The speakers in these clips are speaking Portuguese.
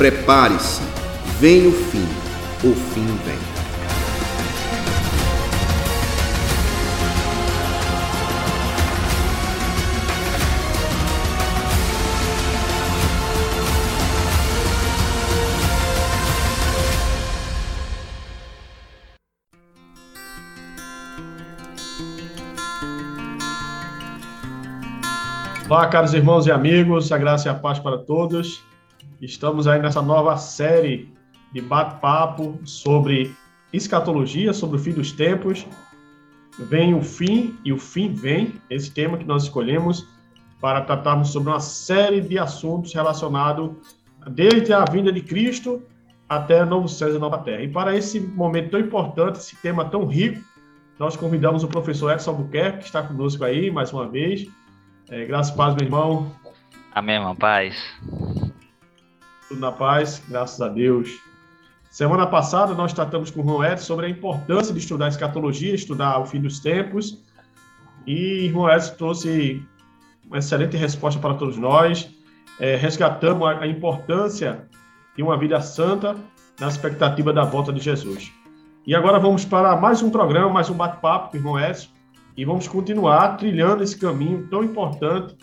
Prepare-se, vem o fim, o fim vem. Olá, caros irmãos e amigos, a graça e a paz para todos. Estamos aí nessa nova série de bate-papo sobre escatologia, sobre o fim dos tempos. Vem o fim e o fim vem, esse tema que nós escolhemos para tratarmos sobre uma série de assuntos relacionados desde a vinda de Cristo até novo céu e nova terra. E para esse momento tão importante, esse tema tão rico, nós convidamos o professor Edson Albuquerque, que está conosco aí mais uma vez, é, graças a paz, meu irmão. Amém, irmão. Paz. Tudo na paz, graças a Deus. Semana passada nós tratamos com o João Edson sobre a importância de estudar escatologia, estudar o fim dos tempos. E irmão Edson trouxe uma excelente resposta para todos nós. É, resgatamos a, a importância de uma vida santa na expectativa da volta de Jesus. E agora vamos para mais um programa, mais um bate-papo com o irmão Edson e vamos continuar trilhando esse caminho tão importante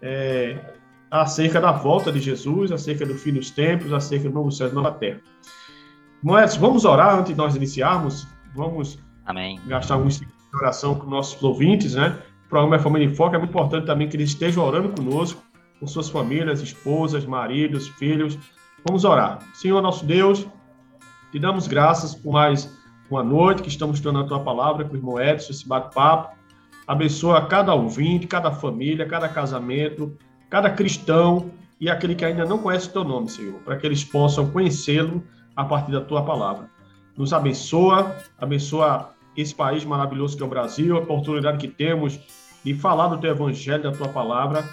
é, acerca da volta de Jesus, acerca do fim dos tempos, acerca do novo céu e nova terra. Moedas, vamos orar antes de nós iniciarmos? Vamos Amém. gastar alguns segundos de oração com nossos ouvintes, né? O programa é Família em Foco, é muito importante também que eles estejam orando conosco, com suas famílias, esposas, maridos, filhos. Vamos orar. Senhor nosso Deus, te damos graças por mais uma noite que estamos estudando a tua palavra com o irmão Edson, esse bate-papo. Abençoa cada ouvinte, cada família, cada casamento, cada cristão e aquele que ainda não conhece o teu nome, Senhor, para que eles possam conhecê-lo a partir da tua palavra. Nos abençoa, abençoa esse país maravilhoso que é o Brasil, a oportunidade que temos de falar do teu evangelho, da tua palavra,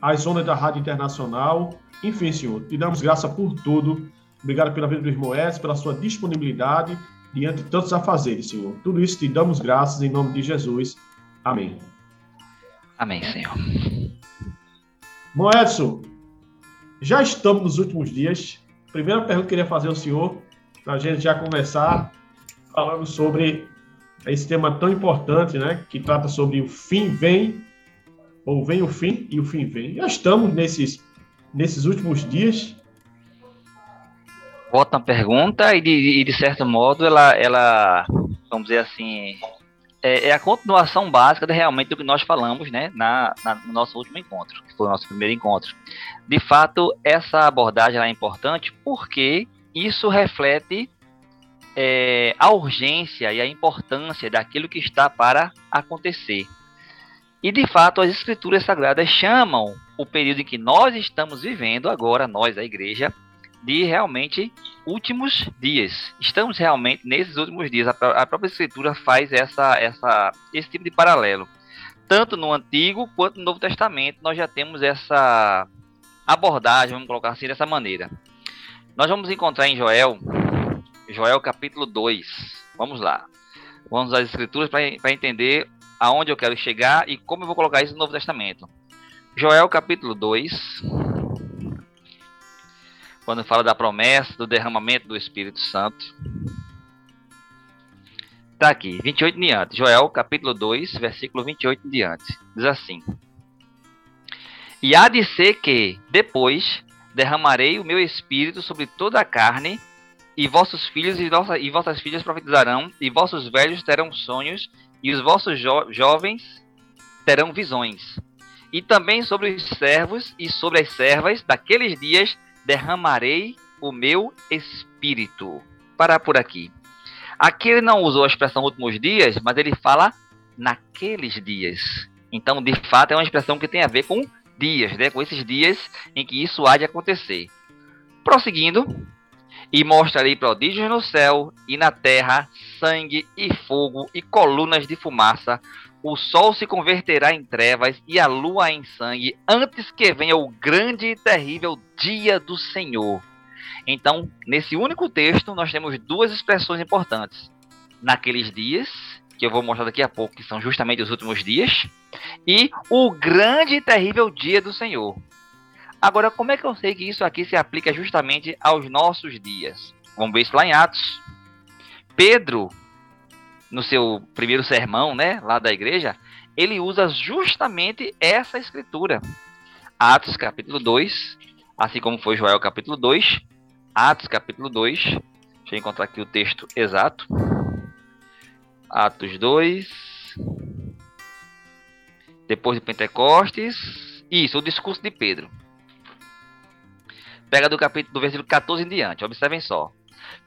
as ondas da Rádio Internacional. Enfim, Senhor, te damos graça por tudo. Obrigado pela vida do irmão S, pela sua disponibilidade diante de tantos afazeres, Senhor. Tudo isso te damos graças em nome de Jesus. Amém. Amém, Senhor. Bom, Edson, já estamos nos últimos dias. Primeira pergunta que eu queria fazer ao senhor, para a gente já começar falando sobre esse tema tão importante, né? Que trata sobre o fim vem, ou vem o fim e o fim vem. Já estamos nesses, nesses últimos dias. Volta a pergunta e de, e de certo modo ela, ela, vamos dizer assim, é, é, a continuação básica de, realmente do que nós falamos né, na, na, no nosso último encontro, foi o nosso primeiro encontro. De fato, essa abordagem é importante porque isso reflete é, a urgência e a importância daquilo que está para acontecer. E de fato, as escrituras sagradas chamam o período em que nós estamos vivendo agora, nós, a igreja, de realmente últimos dias. Estamos realmente nesses últimos dias. A, própria escritura faz essa, essa, esse tipo de paralelo. Tanto no Antigo quanto no Novo Testamento, nós já temos essa abordagem, vamos colocar assim, dessa maneira. Nós vamos encontrar em Joel, Joel capítulo 2. Vamos lá. Vamos às escrituras para entender aonde eu quero chegar e como eu vou colocar isso no Novo Testamento. Joel capítulo 2, quando fala da promessa do derramamento do Espírito Santo. Está aqui, 28 em diante. Joel, capítulo 2, versículo 28 em diante. Diz assim: E há de ser que, depois, derramarei o meu espírito sobre toda a carne, e vossos filhos e, nossa, e vossas filhas profetizarão, e vossos velhos terão sonhos, e os vossos jo jovens terão visões. E também sobre os servos e sobre as servas daqueles dias derramarei o meu espírito. Parar por aqui. Aqui ele não usou a expressão últimos dias, mas ele fala naqueles dias. Então, de fato, é uma expressão que tem a ver com dias, né? com esses dias em que isso há de acontecer. Prosseguindo, e mostrarei prodígios no céu e na terra, sangue e fogo e colunas de fumaça, o sol se converterá em trevas e a lua em sangue, antes que venha o grande e terrível dia do Senhor. Então, nesse único texto, nós temos duas expressões importantes. Naqueles dias, que eu vou mostrar daqui a pouco, que são justamente os últimos dias, e o grande e terrível dia do Senhor. Agora, como é que eu sei que isso aqui se aplica justamente aos nossos dias? Vamos ver isso lá em Atos. Pedro, no seu primeiro sermão, né, lá da igreja, ele usa justamente essa escritura. Atos capítulo 2, assim como foi Joel capítulo 2, Atos capítulo 2, deixa eu encontrar aqui o texto exato. Atos 2, depois de Pentecostes, isso, o discurso de Pedro. Pega do capítulo do versículo 14 em diante, observem só.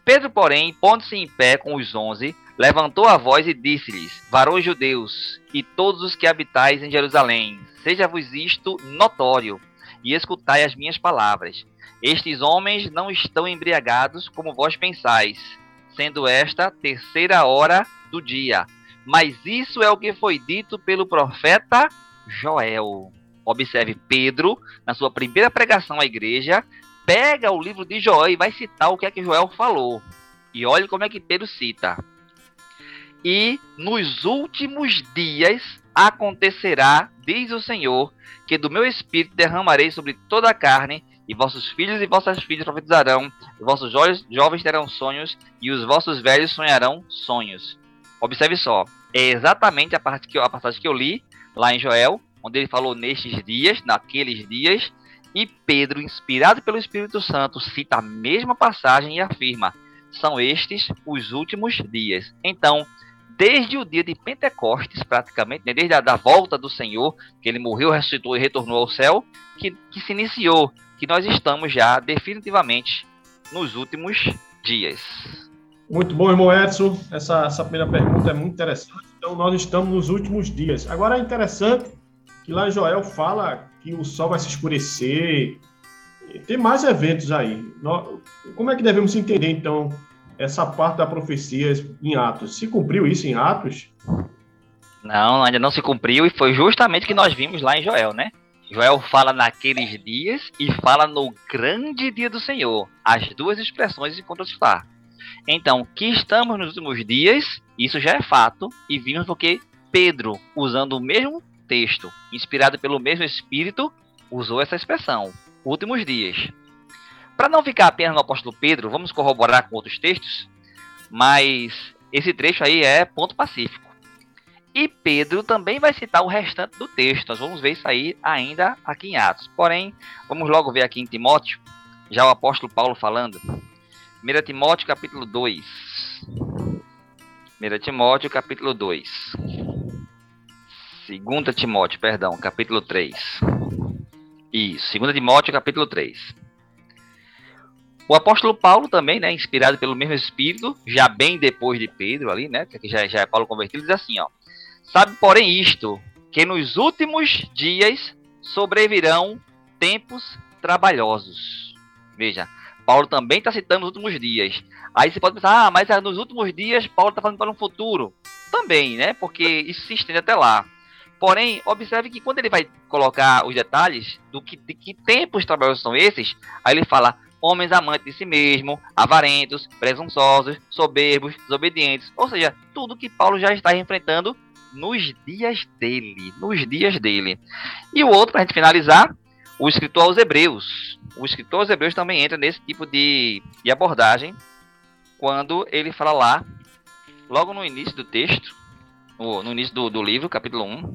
Pedro, porém, pondo-se em pé com os onze, levantou a voz e disse-lhes: Varões judeus, e todos os que habitais em Jerusalém, seja-vos isto notório, e escutai as minhas palavras. Estes homens não estão embriagados como vós pensais, sendo esta terceira hora do dia. Mas isso é o que foi dito pelo profeta Joel. Observe Pedro, na sua primeira pregação à igreja, pega o livro de Joel e vai citar o que é que Joel falou. E olhe como é que Pedro cita. E nos últimos dias acontecerá, diz o Senhor, que do meu espírito derramarei sobre toda a carne, e vossos filhos e vossas filhas profetizarão, e vossos jovens, terão sonhos, e os vossos velhos sonharão sonhos. Observe só, é exatamente a, parte que, a passagem que eu li lá em Joel, onde ele falou nestes dias, naqueles dias, e Pedro, inspirado pelo Espírito Santo, cita a mesma passagem e afirma: são estes os últimos dias. Então, desde o dia de Pentecostes, praticamente, né, desde a da volta do Senhor, que ele morreu, ressuscitou e retornou ao céu, que, que se iniciou, que nós estamos já definitivamente nos últimos dias. Muito bom, irmão Edson. Essa, essa primeira pergunta é muito interessante. Então, nós estamos nos últimos dias. Agora, é interessante que lá em Joel fala que o sol vai se escurecer. Tem mais eventos aí. Como é que devemos entender, então, essa parte da profecia em Atos? Se cumpriu isso em Atos? Não, ainda não se cumpriu e foi justamente o que nós vimos lá em Joel, né? Joel fala naqueles dias e fala no grande dia do Senhor. As duas expressões encontram-se lá. Então, que estamos nos últimos dias, isso já é fato, e vimos porque Pedro, usando o mesmo texto, inspirado pelo mesmo Espírito, usou essa expressão, últimos dias. Para não ficar apenas no apóstolo Pedro, vamos corroborar com outros textos, mas esse trecho aí é ponto pacífico. E Pedro também vai citar o restante do texto. Nós vamos ver isso aí ainda aqui em Atos. Porém, vamos logo ver aqui em Timóteo, já o apóstolo Paulo falando. 1 Timóteo capítulo 2. 1 Timóteo capítulo 2. 2 Timóteo, perdão, capítulo 3. Isso, 2 Timóteo, capítulo 3. O apóstolo Paulo também, né, inspirado pelo mesmo Espírito, já bem depois de Pedro ali, né, que já, já é Paulo convertido, diz assim, ó. Sabe, porém, isto, que nos últimos dias sobrevirão tempos trabalhosos. Veja, Paulo também está citando os últimos dias. Aí você pode pensar, ah, mas é nos últimos dias Paulo está falando para um futuro. Também, né, porque isso se estende até lá. Porém, observe que quando ele vai colocar os detalhes do que, de que tempos trabalhosos são esses, aí ele fala homens amantes de si mesmo, avarentos, presunçosos, soberbos, desobedientes. Ou seja, tudo que Paulo já está enfrentando nos dias dele, nos dias dele. E o outro, para a gente finalizar, o escritor aos Hebreus. O escritor aos Hebreus também entra nesse tipo de, de abordagem, quando ele fala lá, logo no início do texto, no, no início do, do livro, capítulo 1,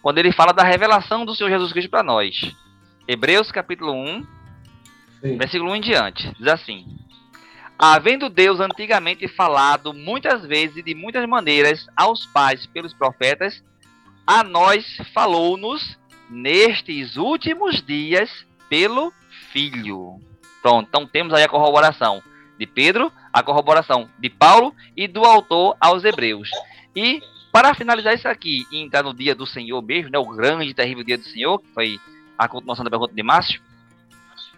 quando ele fala da revelação do Senhor Jesus Cristo para nós. Hebreus capítulo 1, Sim. versículo 1 em diante. Diz assim: Havendo Deus antigamente falado muitas vezes e de muitas maneiras aos pais pelos profetas, a nós falou-nos nestes últimos dias pelo Filho. Pronto, então temos aí a corroboração de Pedro, a corroboração de Paulo e do autor aos Hebreus. E para finalizar isso aqui e entrar no dia do Senhor mesmo, né, o grande e terrível dia do Senhor, que foi a continuação da pergunta de Márcio,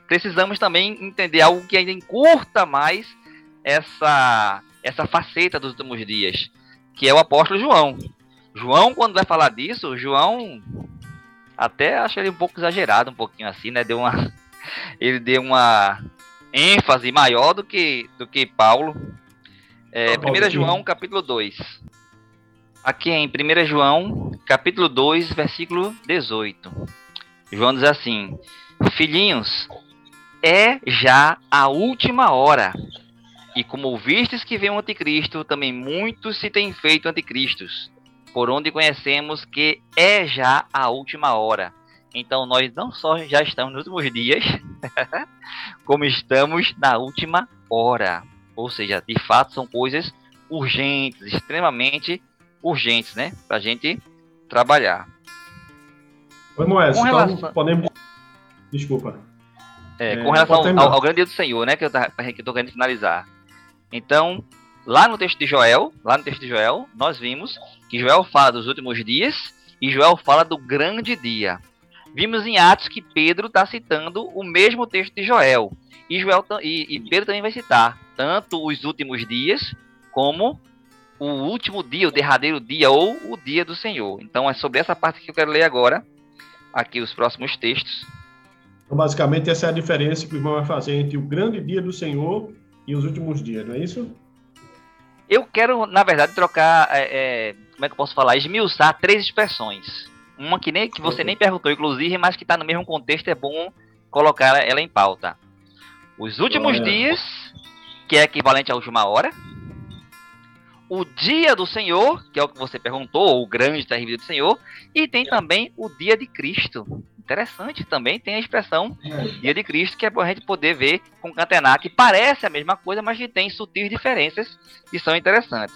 precisamos também entender algo que ainda encurta mais essa, essa faceta dos últimos dias, que é o apóstolo João. João, quando vai falar disso, João até acho ele um pouco exagerado, um pouquinho assim, né? Deu uma, ele deu uma ênfase maior do que, do que Paulo. É, 1 João, capítulo 2. Aqui em 1 João, capítulo 2, versículo 18. João diz assim: Filhinhos, é já a última hora. E como ouvistes que vem o anticristo, também muitos se têm feito anticristos, por onde conhecemos que é já a última hora. Então nós não só já estamos nos últimos dias, como estamos na última hora. Ou seja, de fato são coisas urgentes, extremamente urgentes, né? Para a gente trabalhar. Oi, Moés, então relação... podemos. Desculpa. É, é com relação ao, ao, grande dia do Senhor, né? Que eu estou querendo finalizar. Então, lá no texto de Joel, lá no texto de Joel, nós vimos que Joel fala dos últimos dias e Joel fala do grande dia. Vimos em Atos que Pedro está citando o mesmo texto de Joel. E, Joel, e, e Pedro também vai citar tanto os últimos dias como o último dia, o derradeiro dia ou o dia do Senhor. Então é sobre essa parte que eu quero ler agora, aqui os próximos textos. Então, basicamente, essa é a diferença que o irmão vai fazer entre o grande dia do Senhor e os últimos dias, não é isso? Eu quero, na verdade, trocar, é, é, como é que eu posso falar, esmiuçar três expressões. Uma que, nem, que você nem perguntou, inclusive, mas que está no mesmo contexto, é bom colocar ela em pauta. Os últimos dias, que é equivalente à última hora. O dia do Senhor, que é o que você perguntou, o grande terrível do Senhor. E tem também o dia de Cristo. Interessante também, tem a expressão dia de Cristo, que é para a gente poder ver, concatenar, que parece a mesma coisa, mas que tem sutis diferenças que são interessantes.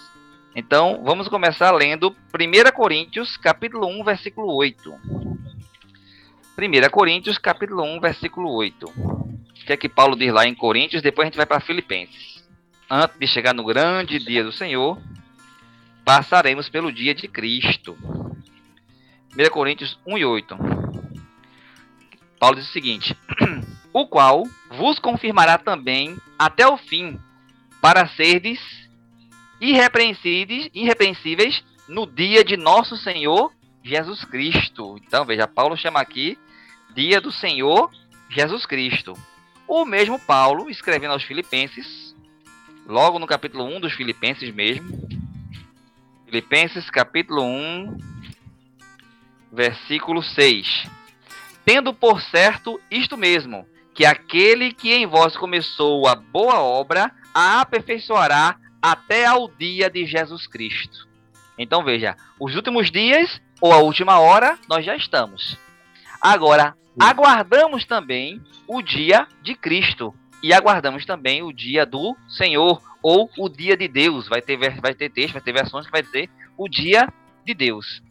Então, vamos começar lendo 1 Coríntios, capítulo 1, versículo 8. 1 Coríntios, capítulo 1, versículo 8 que é que Paulo diz lá em Coríntios, depois a gente vai para Filipenses. Antes de chegar no grande dia do Senhor, passaremos pelo dia de Cristo. 1 Coríntios 1 e 8. Paulo diz o seguinte: O qual vos confirmará também até o fim, para serdes irrepreensíveis, irrepreensíveis no dia de nosso Senhor Jesus Cristo. Então, veja, Paulo chama aqui dia do Senhor Jesus Cristo. O mesmo Paulo, escrevendo aos Filipenses, logo no capítulo 1 dos Filipenses mesmo, Filipenses capítulo 1, versículo 6. Tendo por certo isto mesmo, que aquele que em vós começou a boa obra, a aperfeiçoará até ao dia de Jesus Cristo. Então veja, os últimos dias ou a última hora nós já estamos. Agora, aguardamos também o dia de Cristo e aguardamos também o dia do Senhor ou o dia de Deus. Vai ter, vai ter texto, vai ter versões que vai dizer o dia de Deus.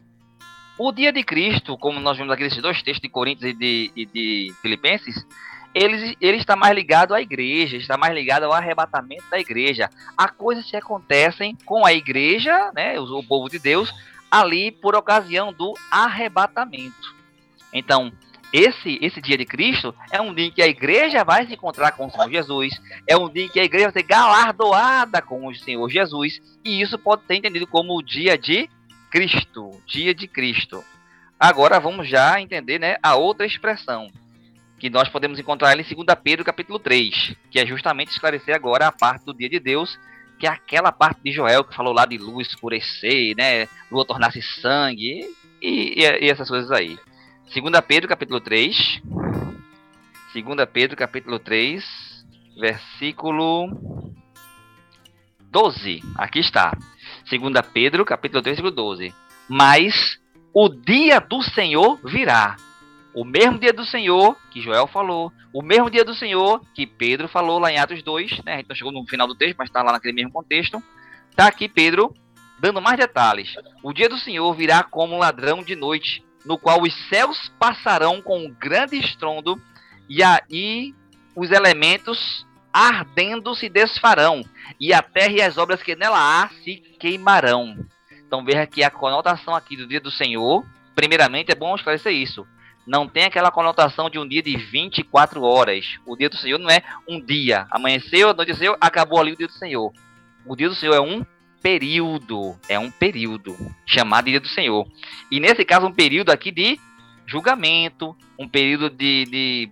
O dia de Cristo, como nós vimos aqui nesses dois textos de Coríntios e de, e de Filipenses, ele, ele está mais ligado à igreja, está mais ligado ao arrebatamento da igreja. Há coisas que acontecem com a igreja, né, o, povo de Deus, ali por ocasião do arrebatamento. Então, esse, esse dia de Cristo é um dia em que a igreja vai se encontrar com o Senhor Jesus, é um dia em que a igreja vai ser galardoada com o Senhor Jesus, e isso pode ser entendido como o dia de Cristo, dia de Cristo. Agora vamos já entender né, a outra expressão, que nós podemos encontrar em 2 Pedro capítulo 3, que é justamente esclarecer agora a parte do dia de Deus, que é aquela parte de Joel que falou lá de luz escurecer, né, lua tornar-se sangue, e, e, e essas coisas aí. 2 Pedro capítulo 3. 2 Pedro capítulo 3, versículo 12. Aqui está. 2 Pedro capítulo 3, versículo 12. Mas o dia do Senhor virá. O mesmo dia do Senhor que Joel falou, o mesmo dia do Senhor que Pedro falou lá em Atos 2, né? A gente não chegou no final do texto, mas está lá naquele mesmo contexto. Está aqui Pedro dando mais detalhes. O dia do Senhor virá como um ladrão de noite, no qual os céus passarão com um grande estrondo, e aí os elementos ardendo se desfarão, e a terra e as obras que nela há se queimarão. Então veja que a conotação aqui do dia do Senhor, primeiramente é bom esclarecer isso. Não tem aquela conotação de um dia de 24 horas. O dia do Senhor não é um dia. Amanheceu, anoiteceu, acabou ali o dia do Senhor. O dia do Senhor é um período, é um período chamado Dia do Senhor. E nesse caso, um período aqui de julgamento, um período de, de,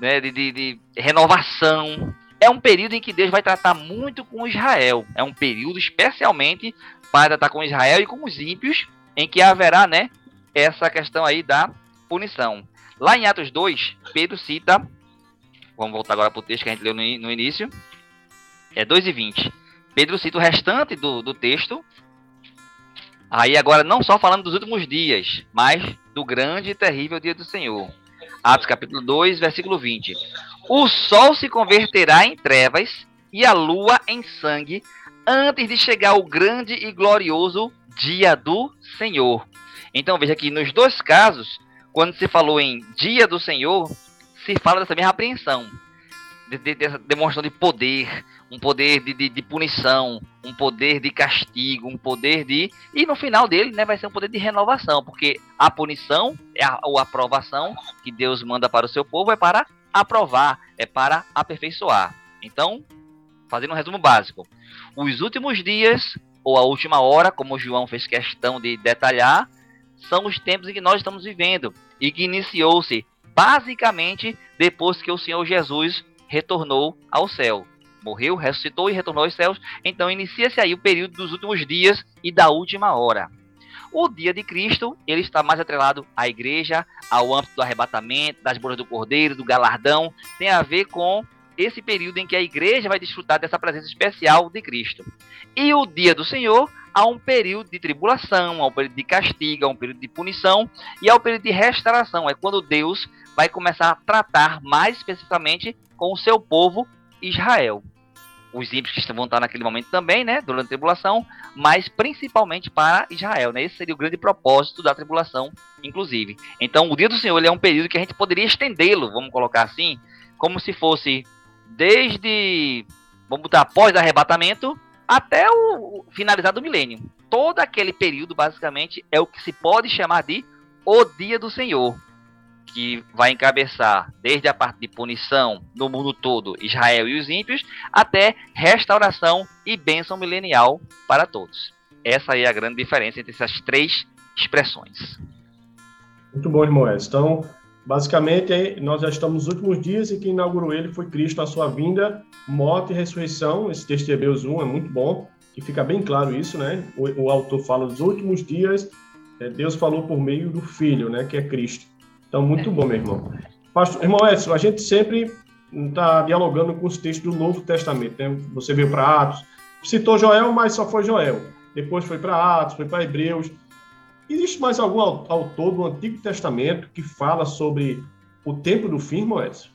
né, de, de, de renovação. É um período em que Deus vai tratar muito com Israel. É um período especialmente para tratar com Israel e com os ímpios, em que haverá né, essa questão aí da punição. Lá em Atos 2, Pedro cita, vamos voltar agora para o texto que a gente leu no, no início, é 2 e 20. Pedro cita o restante do, do texto, aí agora não só falando dos últimos dias, mas do grande e terrível dia do Senhor. Atos capítulo 2, versículo 20. O sol se converterá em trevas e a lua em sangue antes de chegar o grande e glorioso dia do Senhor. Então veja que nos dois casos, quando se falou em dia do Senhor, se fala dessa mesma apreensão, de, de, dessa demonstração de poder, um poder de, de, de, punição, um poder de castigo, um poder de. E no final dele, né, vai ser um poder de renovação, porque a punição é a, ou a aprovação que Deus manda para o seu povo é para aprovar, é para aperfeiçoar. Então, fazendo um resumo básico, os últimos dias, ou a última hora, como o João fez questão de detalhar, são os tempos em que nós estamos vivendo e que iniciou-se basicamente depois que o Senhor Jesus retornou ao céu. Morreu, ressuscitou e retornou aos céus. Então inicia-se aí o período dos últimos dias e da última hora. O dia de Cristo, ele está mais atrelado à igreja, ao âmbito do arrebatamento, das bolas do cordeiro, do galardão, tem a ver com esse período em que a igreja vai desfrutar dessa presença especial de Cristo. E o dia do Senhor há um período de tribulação, há um período de castigo, há um período de punição e há um período de restauração. É quando Deus vai começar a tratar mais especificamente com o seu povo Israel. Os ímpios que vão estar naquele momento também, né, durante a tribulação, mas principalmente para Israel, né? Esse seria o grande propósito da tribulação, inclusive. Então, o dia do Senhor é um período que a gente poderia estendê-lo, vamos colocar assim, como se fosse desde, vamos botar, até o, o finalizar do milênio. Todo aquele período, basicamente, é o que se pode chamar de o dia do Senhor, que vai encabeçar desde a parte de punição no mundo todo, Israel e os ímpios, até restauração e bênção milenial para todos. Essa é a grande diferença entre essas três expressões. Muito bom, irmão. Então, Basicamente, nós já estamos nos últimos dias e quem inaugurou ele foi Cristo, a sua vinda, morte e ressurreição. Esse texto de Hebreus 1 é muito bom, que fica bem claro isso, né? O, o autor fala dos últimos dias, é, Deus falou por meio do Filho, né? Que é Cristo. Então, muito bom, meu irmão. Pastor, irmão Edson, a gente sempre está dialogando com os textos do Novo Testamento, né? Você veio para Atos, citou Joel, mas só foi Joel. Depois foi para Atos, foi para Hebreus. Existe mais algum autor do Antigo Testamento que fala sobre o tempo do fim, Moés?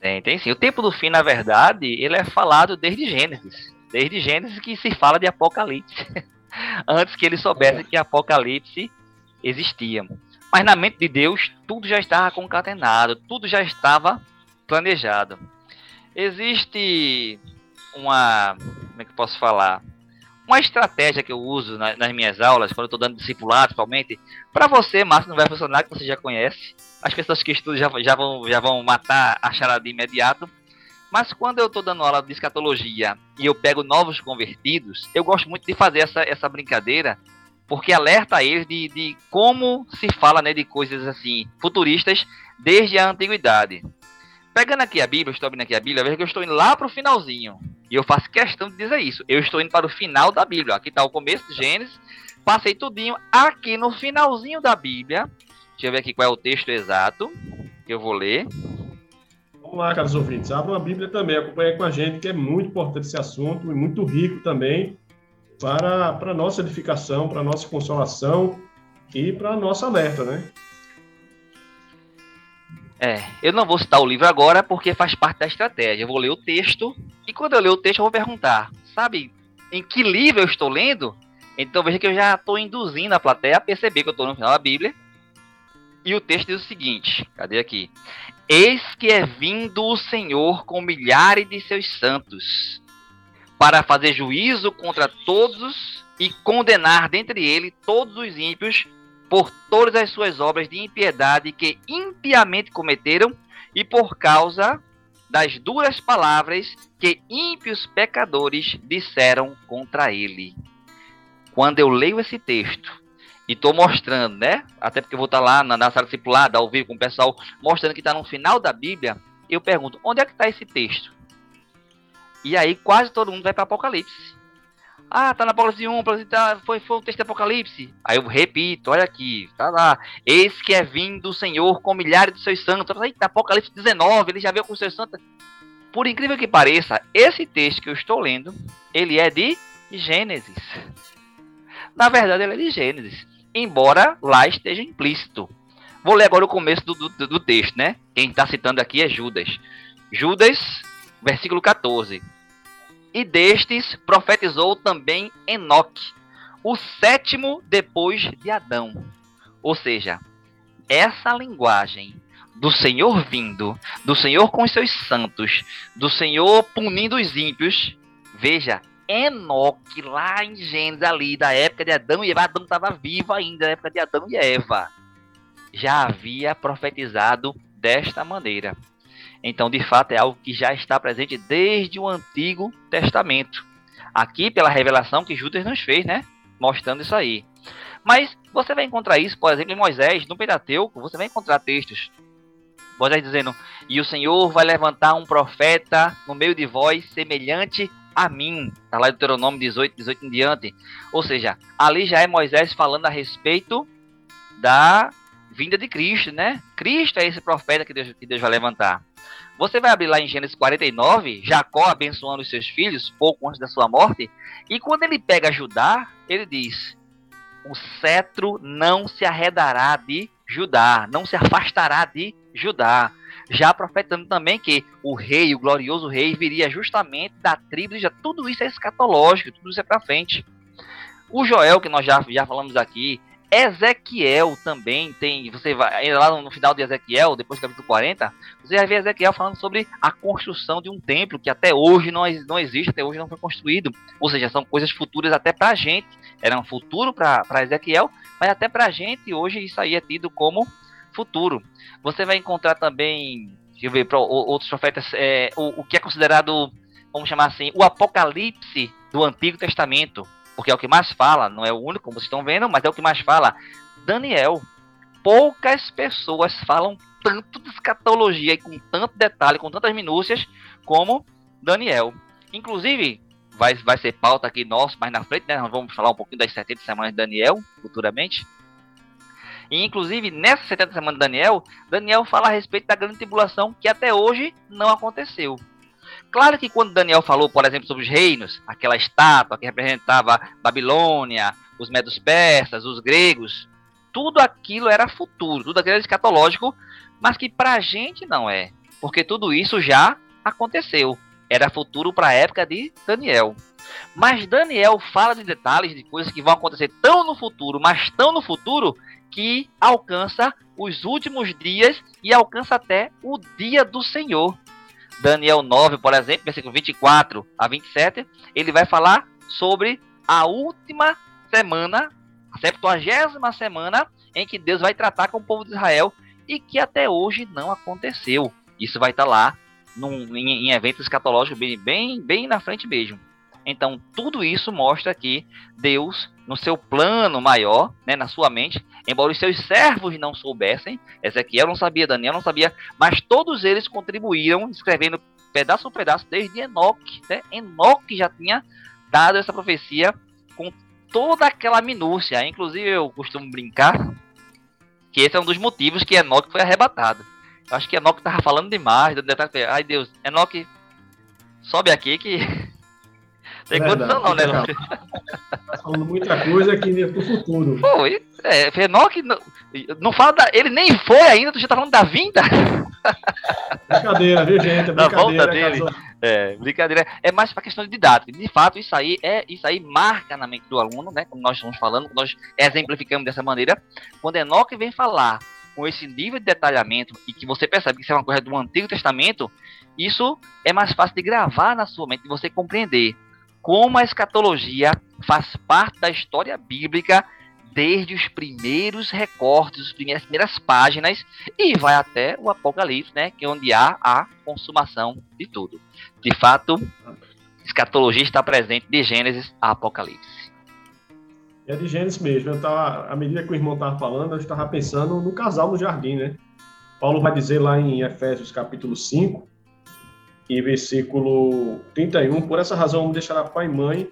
Tem, tem sim. O tempo do fim, na verdade, ele é falado desde Gênesis. Desde Gênesis que se fala de Apocalipse. Antes que ele soubesse é. que Apocalipse existia. Mas na mente de Deus, tudo já estava concatenado, tudo já estava planejado. Existe uma. Como é que eu posso falar? uma estratégia que eu uso na, nas minhas aulas, quando eu estou dando discipulado, principalmente, para você, Márcio, não vai funcionar, que você já conhece. As pessoas que estudam já, já, vão, já vão matar a charada de imediato. Mas quando eu estou dando aula de escatologia e eu pego novos convertidos, eu gosto muito de fazer essa, essa brincadeira, porque alerta eles de, de como se fala né, de coisas assim futuristas desde a antiguidade. Pegando aqui a Bíblia, estou abrindo aqui a Bíblia, veja que eu estou indo lá para o finalzinho. E eu faço questão de dizer isso. Eu estou indo para o final da Bíblia. Aqui está o começo de Gênesis. Passei tudinho. Aqui no finalzinho da Bíblia. Deixa eu ver aqui qual é o texto exato que eu vou ler. Vamos lá, caros ouvintes. Abra a Bíblia também. Acompanhe com a gente, que é muito importante esse assunto e muito rico também para, a nossa edificação, para a nossa consolação e para a nossa alerta, né? É, eu não vou citar o livro agora porque faz parte da estratégia. Eu vou ler o texto e quando eu ler o texto eu vou perguntar, sabe, em que livro eu estou lendo? Então veja que eu já estou induzindo a plateia a perceber que eu estou no final da Bíblia. E o texto diz o seguinte: cadê aqui? Eis que é vindo o Senhor com milhares de seus santos, para fazer juízo contra todos e condenar dentre ele todos os ímpios por todas as suas obras de impiedade que impiamente cometeram e por causa das duras palavras que ímpios pecadores disseram contra ele. Quando eu leio esse texto e estou mostrando, né? Até porque eu vou estar tá lá na, na sala discipulada, ao vivo com o pessoal, mostrando que está no final da Bíblia, eu pergunto, onde é que está esse texto? E aí quase todo mundo vai para Apocalipse. Ah, tá na Apocalipse 1, tá, foi, foi o texto do Apocalipse. Aí eu repito, olha aqui, tá lá. Eis que é vindo o Senhor com milhares de seus santos. Aí tá Apocalipse 19, ele já veio com seus santos. Por incrível que pareça, esse texto que eu estou lendo, ele é de Gênesis. Na verdade, ele é de Gênesis. Embora lá esteja implícito. Vou ler agora o começo do, do, do texto, né? Quem está citando aqui é Judas. Judas, versículo 14. E destes profetizou também Enoque, o sétimo depois de Adão. Ou seja, essa linguagem do Senhor vindo, do Senhor com os seus santos, do Senhor punindo os ímpios. Veja, Enoque, lá em Gênesis, ali, da época de Adão e Eva, Adão estava vivo ainda, da época de Adão e Eva, já havia profetizado desta maneira. Então, de fato, é algo que já está presente desde o Antigo Testamento. Aqui, pela revelação que Judas nos fez, né? Mostrando isso aí. Mas você vai encontrar isso, por exemplo, em Moisés, no Pentateuco, você vai encontrar textos. Moisés dizendo: E o Senhor vai levantar um profeta no meio de vós, semelhante a mim. Está lá em Deuteronômio 18, 18 em diante. Ou seja, ali já é Moisés falando a respeito da vinda de Cristo, né? Cristo é esse profeta que Deus, que Deus vai levantar. Você vai abrir lá em Gênesis 49, Jacó abençoando os seus filhos pouco antes da sua morte, e quando ele pega Judá, ele diz: O cetro não se arredará de Judá, não se afastará de Judá. Já profetando também que o rei, o glorioso rei, viria justamente da tribo de Judá. Tudo isso é escatológico, tudo isso é para frente. O Joel, que nós já, já falamos aqui, Ezequiel também tem, você vai lá no final de Ezequiel, depois do capítulo 40, você vai ver Ezequiel falando sobre a construção de um templo que até hoje não, não existe, até hoje não foi construído. Ou seja, são coisas futuras até para a gente. Era um futuro para Ezequiel, mas até para a gente hoje isso aí é tido como futuro. Você vai encontrar também, deixa eu ver, para outros profetas, é, o, o que é considerado, vamos chamar assim, o apocalipse do Antigo Testamento porque é o que mais fala, não é o único, como vocês estão vendo, mas é o que mais fala. Daniel. Poucas pessoas falam tanto de escatologia e com tanto detalhe, com tantas minúcias, como Daniel. Inclusive, vai, vai ser pauta aqui nosso mais na frente, né? Nós vamos falar um pouquinho das 70 semanas de Daniel, futuramente. E, inclusive, nessa 70 semanas de Daniel, Daniel fala a respeito da grande tribulação que até hoje não aconteceu. Claro que quando Daniel falou, por exemplo, sobre os reinos, aquela estátua que representava Babilônia, os medos persas, os gregos, tudo aquilo era futuro, tudo aquilo era escatológico, mas que para a gente não é, porque tudo isso já aconteceu. Era futuro para a época de Daniel. Mas Daniel fala de detalhes de coisas que vão acontecer tão no futuro, mas tão no futuro, que alcança os últimos dias e alcança até o dia do Senhor. Daniel 9, por exemplo, versículo 24 a 27, ele vai falar sobre a última semana, a 70 semana, em que Deus vai tratar com o povo de Israel e que até hoje não aconteceu. Isso vai estar lá num, em, em eventos escatológicos bem, bem, bem na frente mesmo. Então, tudo isso mostra que Deus, no seu plano maior, né, na sua mente, embora os seus servos não soubessem, Ezequiel não sabia, Daniel não sabia, mas todos eles contribuíram, escrevendo pedaço por pedaço, desde Enoque. Né? Enoque já tinha dado essa profecia com toda aquela minúcia. Inclusive, eu costumo brincar que esse é um dos motivos que Enoque foi arrebatado. Eu acho que Enoque estava falando demais. Ai, Deus, Enoque, sobe aqui que tem condição não, né? Tá falando muita coisa aqui pro futuro. Pô, é, Fenoc não, não fala da, Ele nem foi ainda, tu já tá falando da vinda? Brincadeira, viu, gente? É da volta dele. É, brincadeira. É mais pra questão de didática. De fato, isso aí é isso aí marca na mente do aluno, né? Como nós estamos falando, nós exemplificamos dessa maneira. Quando Enoque vem falar com esse nível de detalhamento e que você percebe que isso é uma coisa do Antigo Testamento, isso é mais fácil de gravar na sua mente, de você compreender como a escatologia faz parte da história bíblica desde os primeiros recortes, as primeiras, páginas, e vai até o Apocalipse, né, que é onde há a consumação de tudo. De fato, escatologia está presente de Gênesis a Apocalipse. É de Gênesis mesmo. Eu tava, à medida que o irmão estava falando, eu estava pensando no casal no jardim, né? Paulo vai dizer lá em Efésios capítulo 5, e versículo 31, por essa razão vamos deixar pai e mãe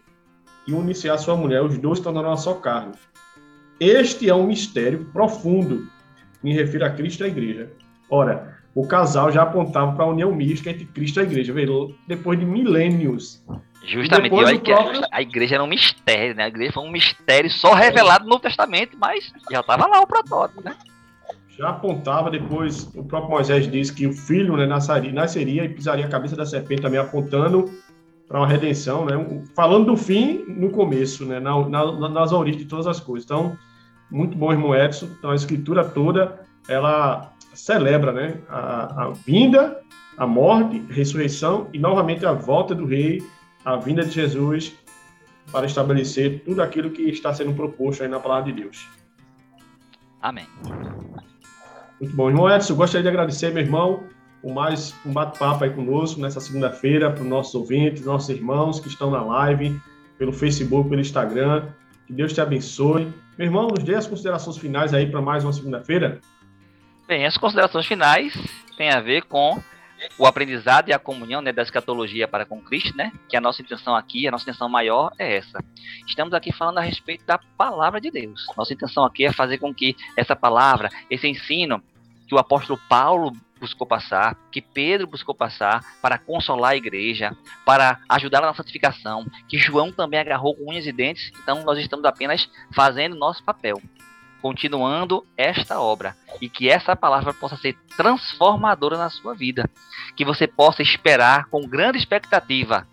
e unir-se sua mulher, os dois tornarão a só carne. Este é um mistério profundo. Me refiro a Cristo e a igreja. Ora, o casal já apontava para a união mística entre Cristo e a igreja, veio depois de milênios. Justamente, olha que próprio... a igreja era um mistério, né? A igreja foi um mistério só revelado no Novo Testamento, mas já estava lá o protótipo, né? Já apontava depois, o próprio Moisés disse que o filho né, nasceria, nasceria e pisaria a cabeça da serpente, também apontando para uma redenção, né? Falando do fim no começo, né? Na, na, nas origens de todas as coisas. Então, muito bom, irmão Edson. Então, a escritura toda, ela celebra, né? A, a vinda, a morte, a ressurreição e novamente a volta do rei, a vinda de Jesus para estabelecer tudo aquilo que está sendo proposto aí na palavra de Deus. Amém. Muito bom. Irmão Edson, gostaria de agradecer, meu irmão, por mais um bate-papo aí conosco nessa segunda-feira, para os nossos ouvintes, nossos irmãos que estão na live, pelo Facebook, pelo Instagram. Que Deus te abençoe. Meu irmão, nos dê as considerações finais aí para mais uma segunda-feira. Bem, as considerações finais têm a ver com o aprendizado e a comunhão né, da escatologia para com Cristo, né? Que a nossa intenção aqui, a nossa intenção maior é essa. Estamos aqui falando a respeito da palavra de Deus. Nossa intenção aqui é fazer com que essa palavra, esse ensino que o apóstolo Paulo buscou passar, que Pedro buscou passar para consolar a igreja, para ajudar na santificação, que João também agarrou com unhas e dentes. Então nós estamos apenas fazendo nosso papel, continuando esta obra e que essa palavra possa ser transformadora na sua vida, que você possa esperar com grande expectativa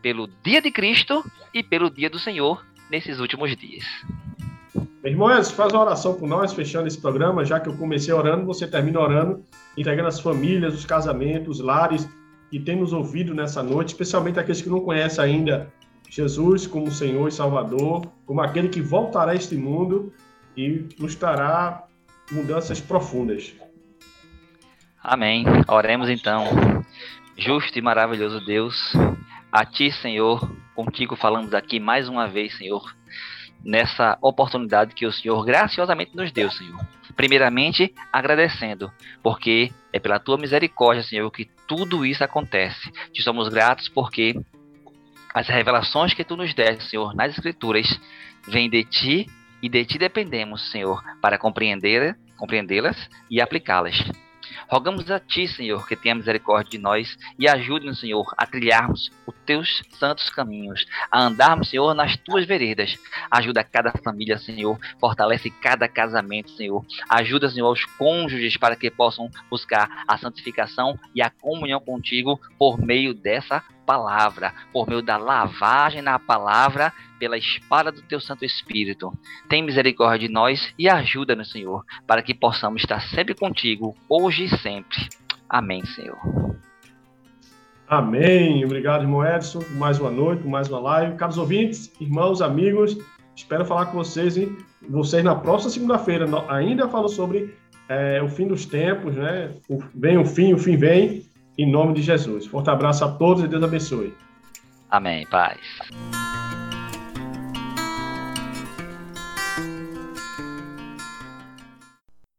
pelo dia de Cristo e pelo dia do Senhor nesses últimos dias. Irmãos, faz uma oração com nós, fechando esse programa, já que eu comecei orando, você termina orando, entregando as famílias, os casamentos, os lares que tem nos ouvido nessa noite, especialmente aqueles que não conhecem ainda Jesus como Senhor e Salvador, como aquele que voltará a este mundo e trará mudanças profundas. Amém. Oremos então. Justo e maravilhoso Deus, a Ti, Senhor, contigo falamos aqui mais uma vez, Senhor, nessa oportunidade que o Senhor graciosamente nos deu, Senhor. Primeiramente, agradecendo, porque é pela Tua misericórdia, Senhor, que tudo isso acontece. Te somos gratos porque as revelações que Tu nos deste, Senhor, nas Escrituras, vêm de Ti e de ti dependemos, Senhor, para compreender, compreendê-las e aplicá-las. Rogamos a Ti, Senhor, que tenha misericórdia de nós e ajude-nos, Senhor, a trilharmos os Teus santos caminhos, a andarmos, Senhor, nas Tuas veredas. Ajuda cada família, Senhor, fortalece cada casamento, Senhor. Ajuda, Senhor, os cônjuges para que possam buscar a santificação e a comunhão contigo por meio dessa palavra, por meio da lavagem na palavra, pela espada do teu Santo Espírito. Tem misericórdia de nós e ajuda-nos, Senhor, para que possamos estar sempre contigo, hoje e sempre. Amém, Senhor. Amém. Obrigado, irmão Edson, mais uma noite, mais uma live. Caros ouvintes, irmãos, amigos, espero falar com vocês, hein? vocês na próxima segunda-feira. Ainda falo sobre é, o fim dos tempos, né? O, vem o fim, o fim vem em nome de Jesus. Forte abraço a todos e Deus abençoe. Amém. Paz.